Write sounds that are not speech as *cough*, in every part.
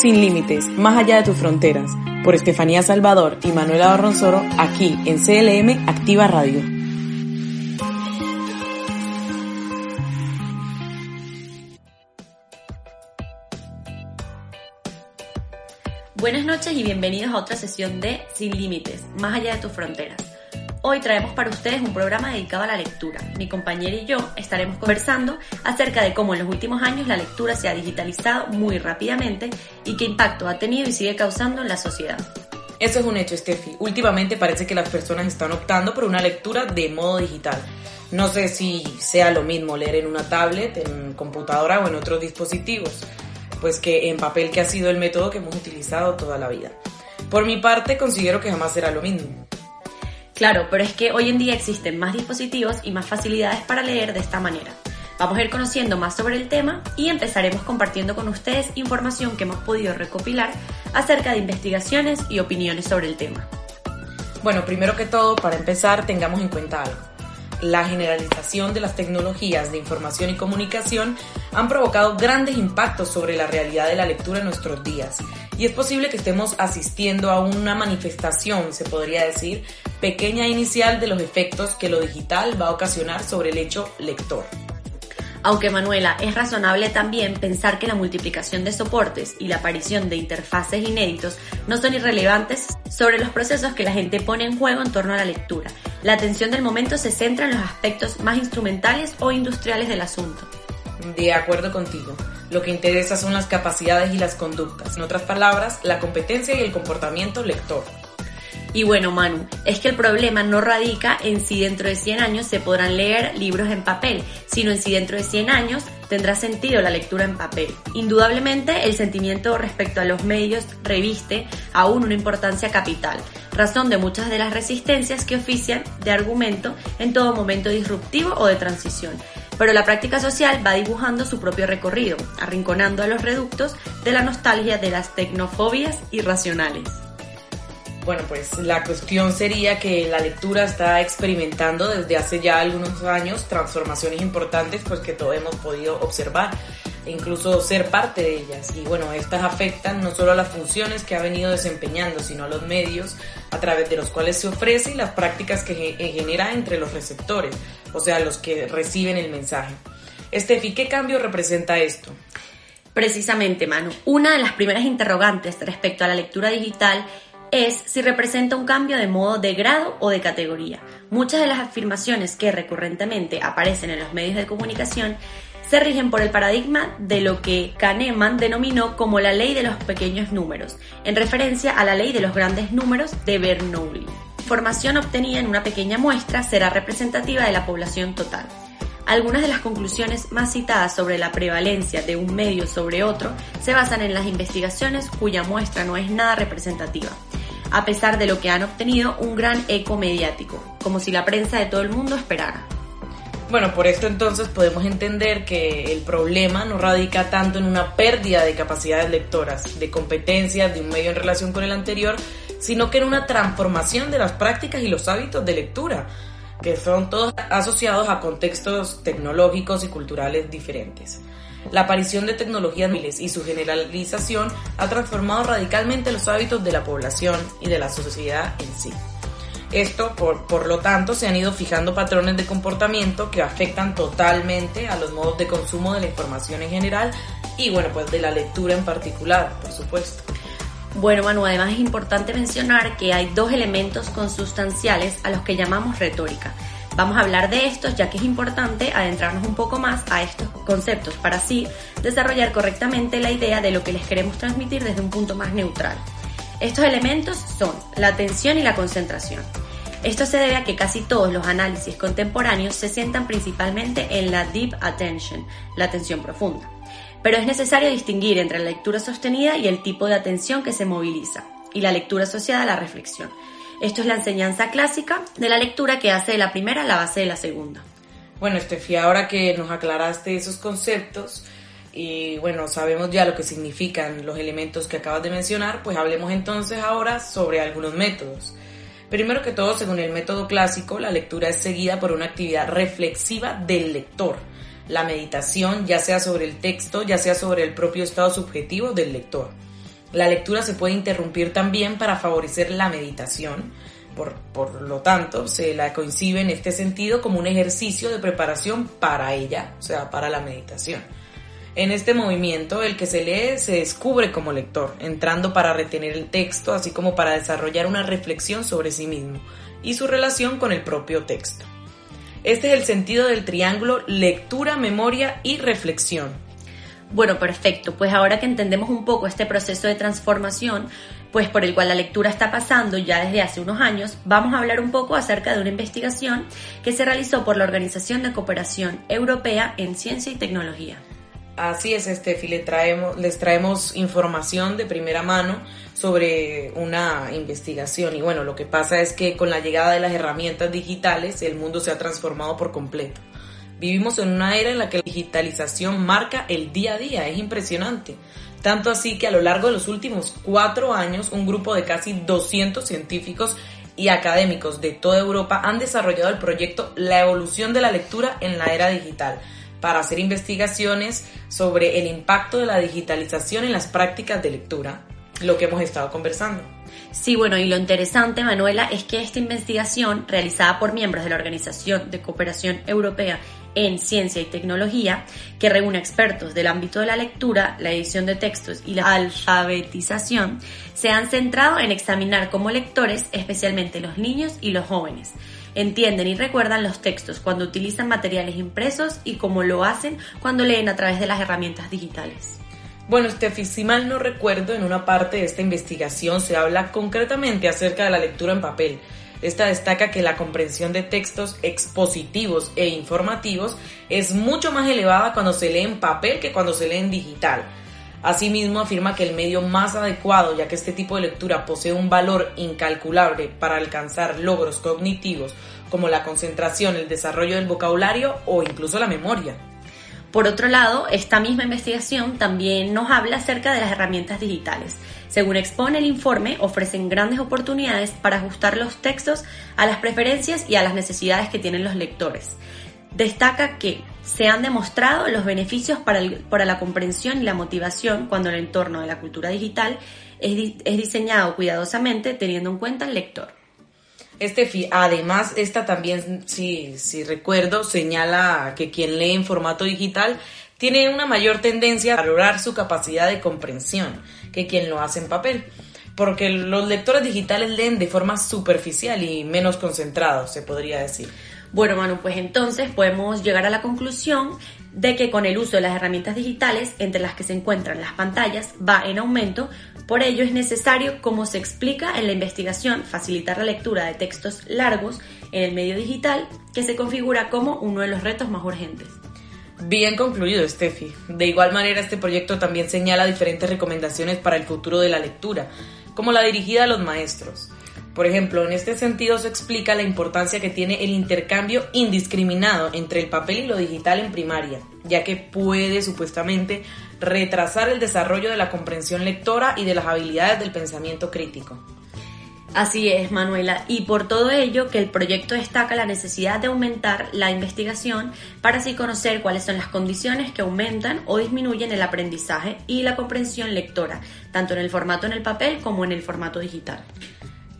Sin límites, más allá de tus fronteras, por Estefanía Salvador y Manuela Barronzoro, aquí en CLM Activa Radio. Buenas noches y bienvenidos a otra sesión de Sin Límites, más allá de tus fronteras. Hoy traemos para ustedes un programa dedicado a la lectura. Mi compañera y yo estaremos conversando acerca de cómo en los últimos años la lectura se ha digitalizado muy rápidamente y qué impacto ha tenido y sigue causando en la sociedad. Eso es un hecho, Steffi. Últimamente parece que las personas están optando por una lectura de modo digital. No sé si sea lo mismo leer en una tablet, en computadora o en otros dispositivos, pues que en papel que ha sido el método que hemos utilizado toda la vida. Por mi parte, considero que jamás será lo mismo. Claro, pero es que hoy en día existen más dispositivos y más facilidades para leer de esta manera. Vamos a ir conociendo más sobre el tema y empezaremos compartiendo con ustedes información que hemos podido recopilar acerca de investigaciones y opiniones sobre el tema. Bueno, primero que todo, para empezar, tengamos en cuenta algo la generalización de las tecnologías de información y comunicación han provocado grandes impactos sobre la realidad de la lectura en nuestros días. Y es posible que estemos asistiendo a una manifestación, se podría decir, pequeña inicial de los efectos que lo digital va a ocasionar sobre el hecho lector. Aunque Manuela, es razonable también pensar que la multiplicación de soportes y la aparición de interfaces inéditos no son irrelevantes sobre los procesos que la gente pone en juego en torno a la lectura. La atención del momento se centra en los aspectos más instrumentales o industriales del asunto. De acuerdo contigo. Lo que interesa son las capacidades y las conductas. En otras palabras, la competencia y el comportamiento lector. Y bueno, Manu, es que el problema no radica en si dentro de 100 años se podrán leer libros en papel, sino en si dentro de 100 años tendrá sentido la lectura en papel. Indudablemente, el sentimiento respecto a los medios reviste aún una importancia capital, razón de muchas de las resistencias que ofician de argumento en todo momento disruptivo o de transición. Pero la práctica social va dibujando su propio recorrido, arrinconando a los reductos de la nostalgia de las tecnofobias irracionales. Bueno, pues la cuestión sería que la lectura está experimentando desde hace ya algunos años transformaciones importantes pues que todos hemos podido observar e incluso ser parte de ellas. Y bueno, estas afectan no solo a las funciones que ha venido desempeñando, sino a los medios a través de los cuales se ofrece y las prácticas que eh, genera entre los receptores, o sea, los que reciben el mensaje. Estefi, ¿qué cambio representa esto? Precisamente, Manu, una de las primeras interrogantes respecto a la lectura digital es si representa un cambio de modo de grado o de categoría. Muchas de las afirmaciones que recurrentemente aparecen en los medios de comunicación se rigen por el paradigma de lo que Kahneman denominó como la ley de los pequeños números, en referencia a la ley de los grandes números de Bernoulli. Información obtenida en una pequeña muestra será representativa de la población total. Algunas de las conclusiones más citadas sobre la prevalencia de un medio sobre otro se basan en las investigaciones cuya muestra no es nada representativa a pesar de lo que han obtenido un gran eco mediático, como si la prensa de todo el mundo esperara. Bueno, por esto entonces podemos entender que el problema no radica tanto en una pérdida de capacidades lectoras, de competencias de un medio en relación con el anterior, sino que en una transformación de las prácticas y los hábitos de lectura, que son todos asociados a contextos tecnológicos y culturales diferentes. La aparición de tecnologías móviles y su generalización ha transformado radicalmente los hábitos de la población y de la sociedad en sí. Esto, por, por, lo tanto, se han ido fijando patrones de comportamiento que afectan totalmente a los modos de consumo de la información en general y, bueno, pues de la lectura en particular, por supuesto. Bueno, Manu, además es importante mencionar que hay dos elementos consustanciales a los que llamamos retórica. Vamos a hablar de estos ya que es importante adentrarnos un poco más a estos conceptos para así desarrollar correctamente la idea de lo que les queremos transmitir desde un punto más neutral. Estos elementos son la atención y la concentración. Esto se debe a que casi todos los análisis contemporáneos se sientan principalmente en la deep attention, la atención profunda. Pero es necesario distinguir entre la lectura sostenida y el tipo de atención que se moviliza, y la lectura asociada a la reflexión. Esto es la enseñanza clásica de la lectura que hace de la primera la base de la segunda. Bueno, Estefi, ahora que nos aclaraste esos conceptos y bueno, sabemos ya lo que significan los elementos que acabas de mencionar, pues hablemos entonces ahora sobre algunos métodos. Primero que todo, según el método clásico, la lectura es seguida por una actividad reflexiva del lector. La meditación, ya sea sobre el texto, ya sea sobre el propio estado subjetivo del lector. La lectura se puede interrumpir también para favorecer la meditación, por, por, lo tanto, se la coincide en este sentido como un ejercicio de preparación para ella, o sea, para la meditación. En este movimiento, el que se lee se descubre como lector, entrando para retener el texto, así como para desarrollar una reflexión sobre sí mismo y su relación con el propio texto. Este es el sentido del triángulo lectura, memoria y reflexión. Bueno, perfecto. Pues ahora que entendemos un poco este proceso de transformación, pues por el cual la lectura está pasando ya desde hace unos años, vamos a hablar un poco acerca de una investigación que se realizó por la Organización de Cooperación Europea en Ciencia y Tecnología. Así es, Estefi, traemos, les traemos información de primera mano sobre una investigación y bueno, lo que pasa es que con la llegada de las herramientas digitales el mundo se ha transformado por completo. Vivimos en una era en la que la digitalización marca el día a día, es impresionante. Tanto así que a lo largo de los últimos cuatro años un grupo de casi 200 científicos y académicos de toda Europa han desarrollado el proyecto La evolución de la lectura en la era digital para hacer investigaciones sobre el impacto de la digitalización en las prácticas de lectura, lo que hemos estado conversando. Sí, bueno, y lo interesante, Manuela, es que esta investigación, realizada por miembros de la Organización de Cooperación Europea en Ciencia y Tecnología, que reúne expertos del ámbito de la lectura, la edición de textos y la alfabetización, se han centrado en examinar como lectores, especialmente los niños y los jóvenes, entienden y recuerdan los textos cuando utilizan materiales impresos y cómo lo hacen cuando leen a través de las herramientas digitales. Bueno, Steffi, si mal no recuerdo, en una parte de esta investigación se habla concretamente acerca de la lectura en papel. Esta destaca que la comprensión de textos expositivos e informativos es mucho más elevada cuando se lee en papel que cuando se lee en digital. Asimismo, afirma que el medio más adecuado, ya que este tipo de lectura posee un valor incalculable para alcanzar logros cognitivos como la concentración, el desarrollo del vocabulario o incluso la memoria. Por otro lado, esta misma investigación también nos habla acerca de las herramientas digitales. Según expone el informe, ofrecen grandes oportunidades para ajustar los textos a las preferencias y a las necesidades que tienen los lectores destaca que se han demostrado los beneficios para, la comprensión y la motivación cuando el entorno de la cultura digital es, es diseñado cuidadosamente teniendo en cuenta el lector. Estefi, además, esta también, si, si recuerdo, señala que quien lee en formato digital tiene una mayor tendencia a valorar su capacidad de comprensión que quien lo hace en papel, porque los lectores digitales leen de forma superficial y menos concentrados, se podría decir. Bueno, Manu, pues entonces podemos llegar a la conclusión de que con el uso de las herramientas digitales, entre las que se encuentran las pantallas, va en aumento. Por ello es necesario, como se explica en la investigación, facilitar la lectura de textos largos en el medio digital, que se configura como uno de los retos más urgentes. Bien concluido, Steffi. De igual manera, este proyecto también señala diferentes recomendaciones para el futuro de la lectura, como la dirigida a los maestros. Por ejemplo, en este sentido se explica la importancia que tiene el intercambio indiscriminado entre el papel y lo digital en primaria, ya que puede supuestamente retrasar el desarrollo de la comprensión lectora y de las habilidades del pensamiento crítico. Así es, Manuela, y por todo ello que el proyecto destaca la necesidad de aumentar la investigación para así conocer cuáles son las condiciones que aumentan o disminuyen el aprendizaje y la comprensión lectora, tanto en el formato en el papel como en el formato digital.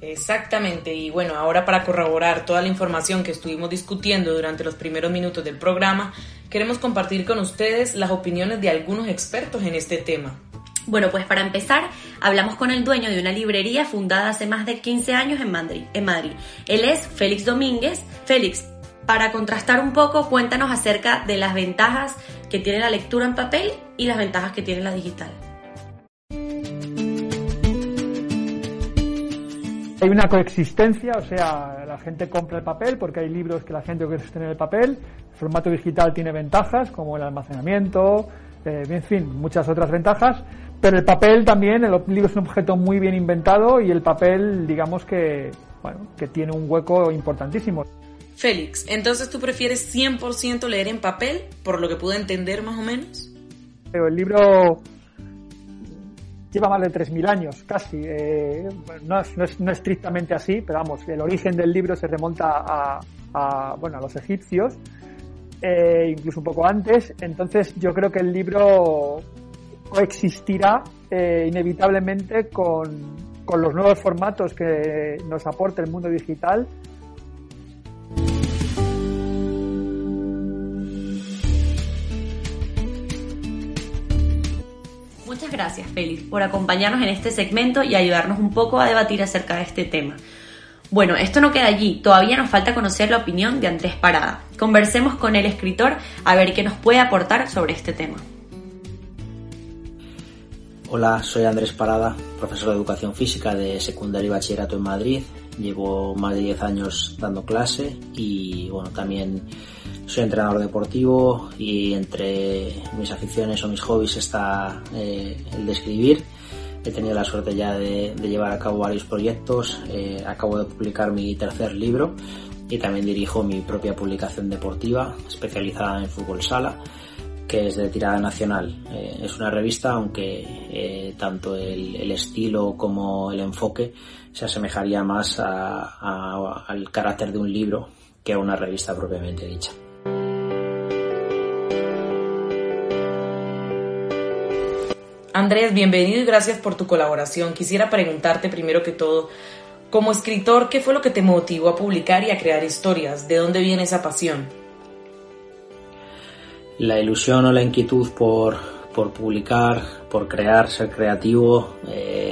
Exactamente, y bueno, ahora para corroborar toda la información que estuvimos discutiendo durante los primeros minutos del programa, queremos compartir con ustedes las opiniones de algunos expertos en este tema. Bueno, pues para empezar, hablamos con el dueño de una librería fundada hace más de 15 años en Madrid. En Madrid. Él es Félix Domínguez. Félix, para contrastar un poco, cuéntanos acerca de las ventajas que tiene la lectura en papel y las ventajas que tiene la digital. Hay una coexistencia, o sea, la gente compra el papel porque hay libros que la gente quiere sostener el papel. El formato digital tiene ventajas como el almacenamiento, eh, en fin, muchas otras ventajas. Pero el papel también, el libro es un objeto muy bien inventado y el papel, digamos que, bueno, que tiene un hueco importantísimo. Félix, entonces tú prefieres 100% leer en papel, por lo que pude entender más o menos. Pero el libro lleva más de 3.000 años, casi. Eh, no, es, no, es, no, estrictamente así, pero vamos, el origen del libro se remonta a, a bueno, a los egipcios, eh, incluso un poco antes. Entonces yo creo que el libro coexistirá eh, inevitablemente con, con los nuevos formatos que nos aporta el mundo digital. Gracias, Félix, por acompañarnos en este segmento y ayudarnos un poco a debatir acerca de este tema. Bueno, esto no queda allí, todavía nos falta conocer la opinión de Andrés Parada. Conversemos con el escritor a ver qué nos puede aportar sobre este tema. Hola, soy Andrés Parada, profesor de educación física de secundaria y bachillerato en Madrid. Llevo más de 10 años dando clase y bueno, también soy entrenador deportivo y entre mis aficiones o mis hobbies está eh, el de escribir He tenido la suerte ya de, llevar a cabo varios proyectos. Eh, acabo de publicar mi tercer libro y también dirijo mi propia publicación deportiva especializada en fútbol sala que es de tirada nacional. Eh, es una revista, aunque eh, tanto el, estilo como el enfoque se asemejaría más al carácter de un libro que a una revista propiamente dicha. Andrés, bienvenido y gracias por tu colaboración. Quisiera preguntarte primero que todo, como escritor, ¿qué fue lo que te motivó a publicar y a crear historias? ¿De dónde viene esa pasión? La ilusión o la inquietud por, publicar, por crear, ser creativo, eh,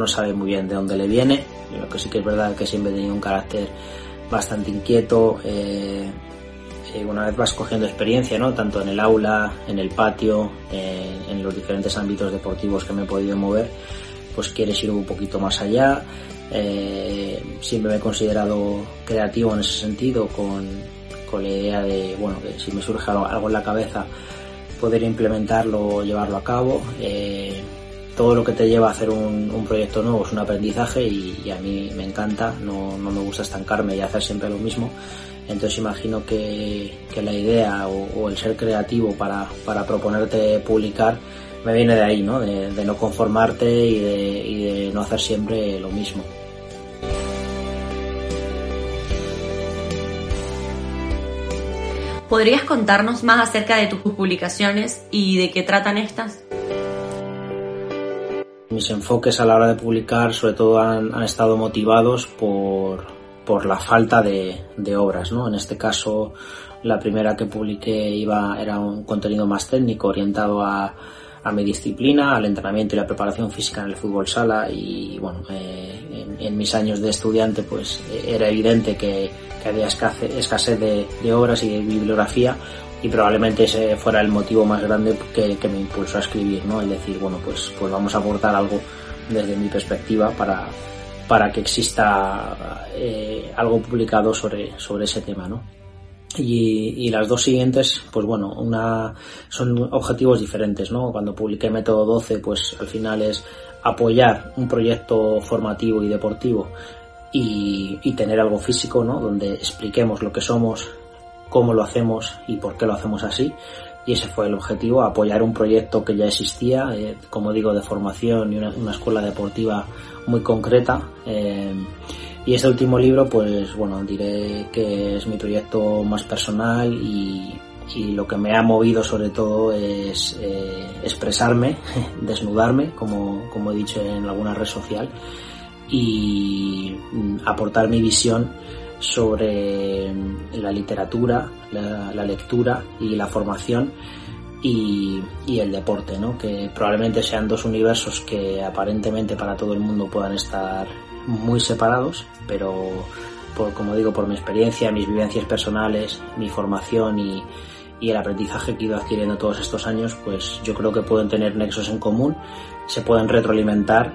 no sabe muy bien de dónde le viene. Lo que sí que es verdad que siempre tenido un carácter bastante inquieto. Eh, eh, una vez vas cogiendo experiencia, ¿no? Tanto en el aula, en el patio, en los diferentes ámbitos deportivos que me he podido mover, pues quieres ir un poquito más allá. Eh, siempre me he considerado creativo en ese sentido, con, con la idea de, bueno, que si me surge algo, en la cabeza, poder implementarlo o llevarlo a cabo. Eh, todo lo que te lleva a hacer un, proyecto nuevo es un aprendizaje y, a mí me encanta, no, no, me gusta estancarme y hacer siempre lo mismo. Entonces imagino que, la idea o, el ser creativo para, proponerte publicar me viene de ahí, ¿no? De, no conformarte y de, no hacer siempre lo mismo. ¿Podrías contarnos más acerca de tus publicaciones y de qué tratan estas? Mis enfoques a la hora de publicar sobre todo han estado motivados por, por la falta de, obras, ¿no? En este caso, la primera que publiqué iba, era un contenido más técnico orientado a, mi disciplina, al entrenamiento y la preparación física en el fútbol sala y bueno, eh, en, mis años de estudiante pues era evidente que, había escasez, de, obras y de bibliografía y probablemente ese fuera el motivo más grande que, me impulsó a escribir, ¿no? El decir, bueno, pues, pues vamos a aportar algo desde mi perspectiva para, para que exista eh, algo publicado sobre, sobre ese tema, ¿no? Y, las dos siguientes, pues bueno, una, son objetivos diferentes, ¿no? Cuando publiqué Método 12, pues al final es apoyar un proyecto formativo y deportivo y, y tener algo físico, ¿no? Donde expliquemos lo que somos, cómo lo hacemos y por qué lo hacemos así y ese fue el objetivo, apoyar un proyecto que ya existía, eh, como digo, de formación y una, escuela deportiva muy concreta. Eh, y este último libro, pues bueno, diré que es mi proyecto más personal y, lo que me ha movido sobre todo es eh, expresarme, *laughs* desnudarme, como, como he dicho en alguna red social, y mm, aportar mi visión sobre la literatura, la, lectura y la formación y, el deporte, ¿no? que probablemente sean dos universos que aparentemente para todo el mundo puedan estar muy separados, pero por, como digo, por mi experiencia, mis vivencias personales, mi formación y, y el aprendizaje que he ido adquiriendo todos estos años, pues yo creo que pueden tener nexos en común, se pueden retroalimentar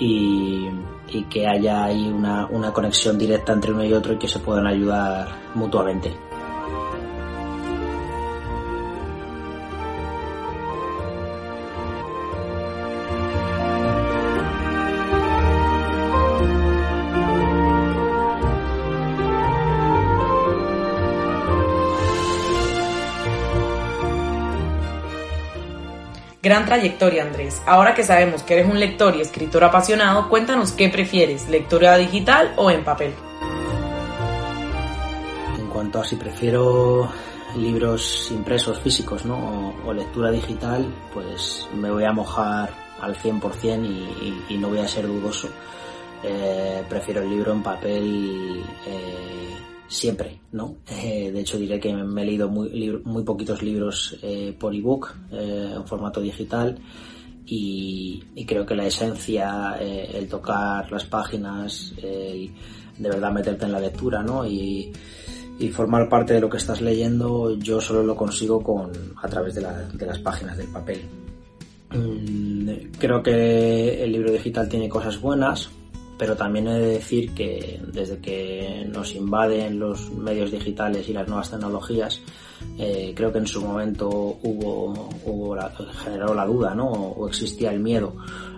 y, y que haya ahí una, una conexión directa entre uno y otro y que se puedan ayudar mutuamente. Gran trayectoria, Andrés. Ahora que sabemos que eres un lector y escritor apasionado, cuéntanos qué prefieres, lectura digital o en papel. En cuanto a si prefiero libros impresos físicos ¿no? o, lectura digital, pues me voy a mojar al 100% y, y, no voy a ser dudoso. Eh, prefiero el libro en papel eh, siempre, ¿no? Eh, de hecho diré que me he leído muy, muy poquitos libros por ebook en formato digital y, creo que la esencia, el tocar las páginas, el de verdad meterte en la lectura, ¿no? Y, formar parte de lo que estás leyendo yo solo lo consigo con a través de, de las páginas del papel. Mm, creo que el libro digital tiene cosas buenas, pero también he de decir que desde que nos invaden los medios digitales y las nuevas tecnologías, eh, creo que en su momento hubo, hubo la, generó la duda, ¿no? O existía el miedo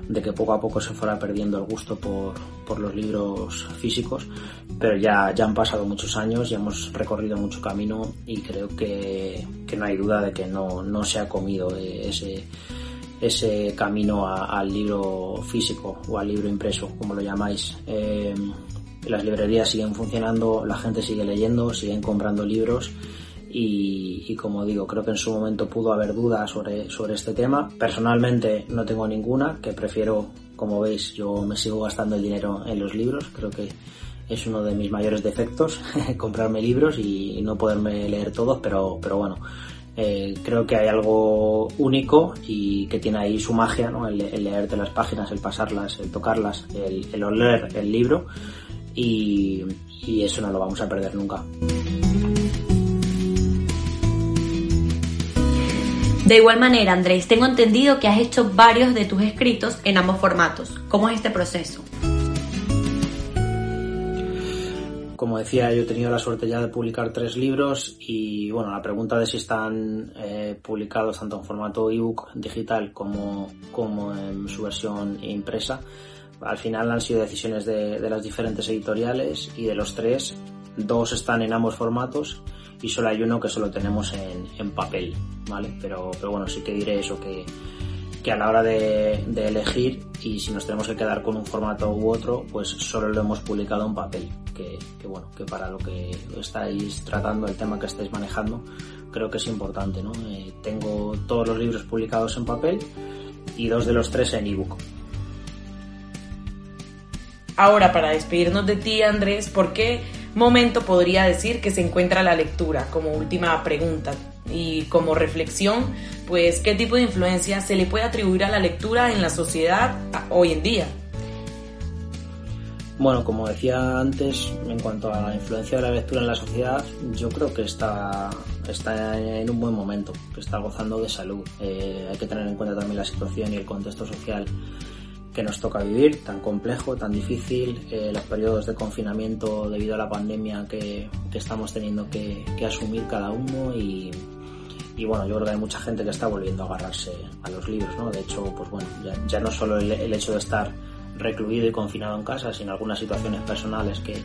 de que poco a poco se fuera perdiendo el gusto por, por los libros físicos, pero ya, ya han pasado muchos años, ya hemos recorrido mucho camino y creo que, que no hay duda de que no, no se ha comido ese, ese camino al libro físico o al libro impreso, como lo llamáis. Eh, las librerías siguen funcionando, la gente sigue leyendo, siguen comprando libros y, como digo, creo que en su momento pudo haber dudas sobre, sobre este tema. Personalmente no tengo ninguna, que prefiero, como veis, yo me sigo gastando el dinero en los libros, creo que es uno de mis mayores defectos, *laughs* comprarme libros y no poderme leer todos, pero, pero bueno, eh, creo que hay algo único y que tiene ahí su magia, ¿no? el, leerte las páginas, el pasarlas, el tocarlas, el, el oler el libro y eso no lo vamos a perder nunca. De igual manera, Andrés, tengo entendido que has hecho varios de tus escritos en ambos formatos. ¿Cómo es este proceso? Como decía, yo he tenido la suerte ya de publicar tres libros y bueno, la pregunta de si están eh, publicados tanto en formato ebook digital como, como en su versión impresa, al final han sido decisiones de, las diferentes editoriales y de los tres, dos están en ambos formatos y solo hay uno que solo tenemos en, papel, ¿vale? Pero, pero bueno, sí que diré eso, que, que a la hora de, elegir y si nos tenemos que quedar con un formato u otro, pues solo lo hemos publicado en papel, que, que bueno, que para lo que estáis tratando, el tema que estáis manejando, creo que es importante, ¿no? Eh, tengo todos los libros publicados en papel y dos de los tres en ebook. Ahora, para despedirnos de ti, Andrés, ¿por qué momento podría decir que se encuentra la lectura como última pregunta y como reflexión, pues qué tipo de influencia se le puede atribuir a la lectura en la sociedad hoy en día. Bueno, como decía antes, en cuanto a la influencia de la lectura en la sociedad, yo creo que está, está en un buen momento, que está gozando de salud. Eh, hay que tener en cuenta también la situación y el contexto social que nos toca vivir, tan complejo, tan difícil, eh, los periodos de confinamiento debido a la pandemia que, que estamos teniendo que, que, asumir cada uno y, y, bueno, yo creo que hay mucha gente que está volviendo a agarrarse a los libros, ¿no? De hecho, pues bueno, ya, ya no solo el, el, hecho de estar recluido y confinado en casa, sino algunas situaciones personales que,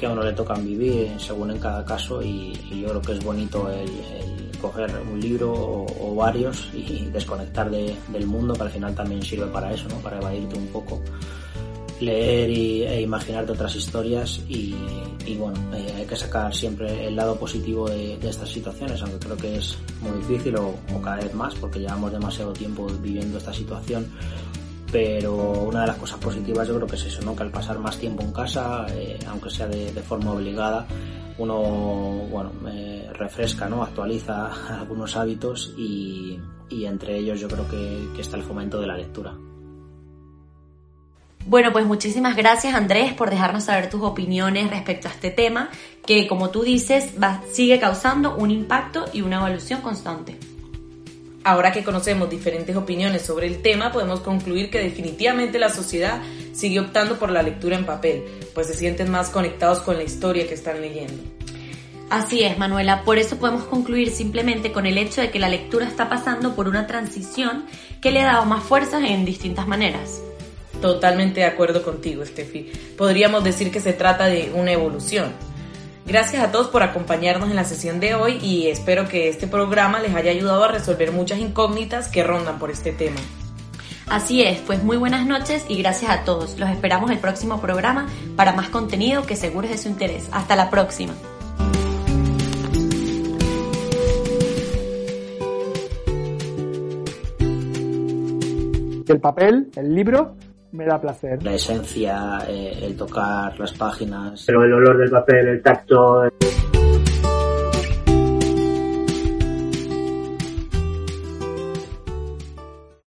que a uno le tocan vivir según en cada caso y, yo creo que es bonito el, coger un libro o, varios y desconectar de, del mundo, que al final también sirve para eso, ¿no? para evadirte un poco, leer y, e imaginarte otras historias y, bueno, eh, hay que sacar siempre el lado positivo de, estas situaciones, aunque creo que es muy difícil o cada vez más porque llevamos demasiado tiempo viviendo esta situación pero una de las cosas positivas yo creo que es eso, ¿no? que al pasar más tiempo en casa, eh, aunque sea de, de, forma obligada, uno bueno, eh, refresca, ¿no? actualiza *laughs* algunos hábitos y, y entre ellos yo creo que, que, está el fomento de la lectura. Bueno, pues muchísimas gracias Andrés por dejarnos saber tus opiniones respecto a este tema, que como tú dices va, sigue causando un impacto y una evolución constante. Ahora que conocemos diferentes opiniones sobre el tema, podemos concluir que definitivamente la sociedad sigue optando por la lectura en papel, pues se sienten más conectados con la historia que están leyendo. Así es, Manuela, por eso podemos concluir simplemente con el hecho de que la lectura está pasando por una transición que le ha dado más fuerzas en distintas maneras. Totalmente de acuerdo contigo, Steffi. Podríamos decir que se trata de una evolución. Gracias a todos por acompañarnos en la sesión de hoy y espero que este programa les haya ayudado a resolver muchas incógnitas que rondan por este tema. Así es, pues muy buenas noches y gracias a todos. Los esperamos el próximo programa para más contenido que seguro es de su interés. Hasta la próxima. el papel, el libro, me da placer. La esencia, eh, el tocar las páginas. Pero el olor del papel, el tacto.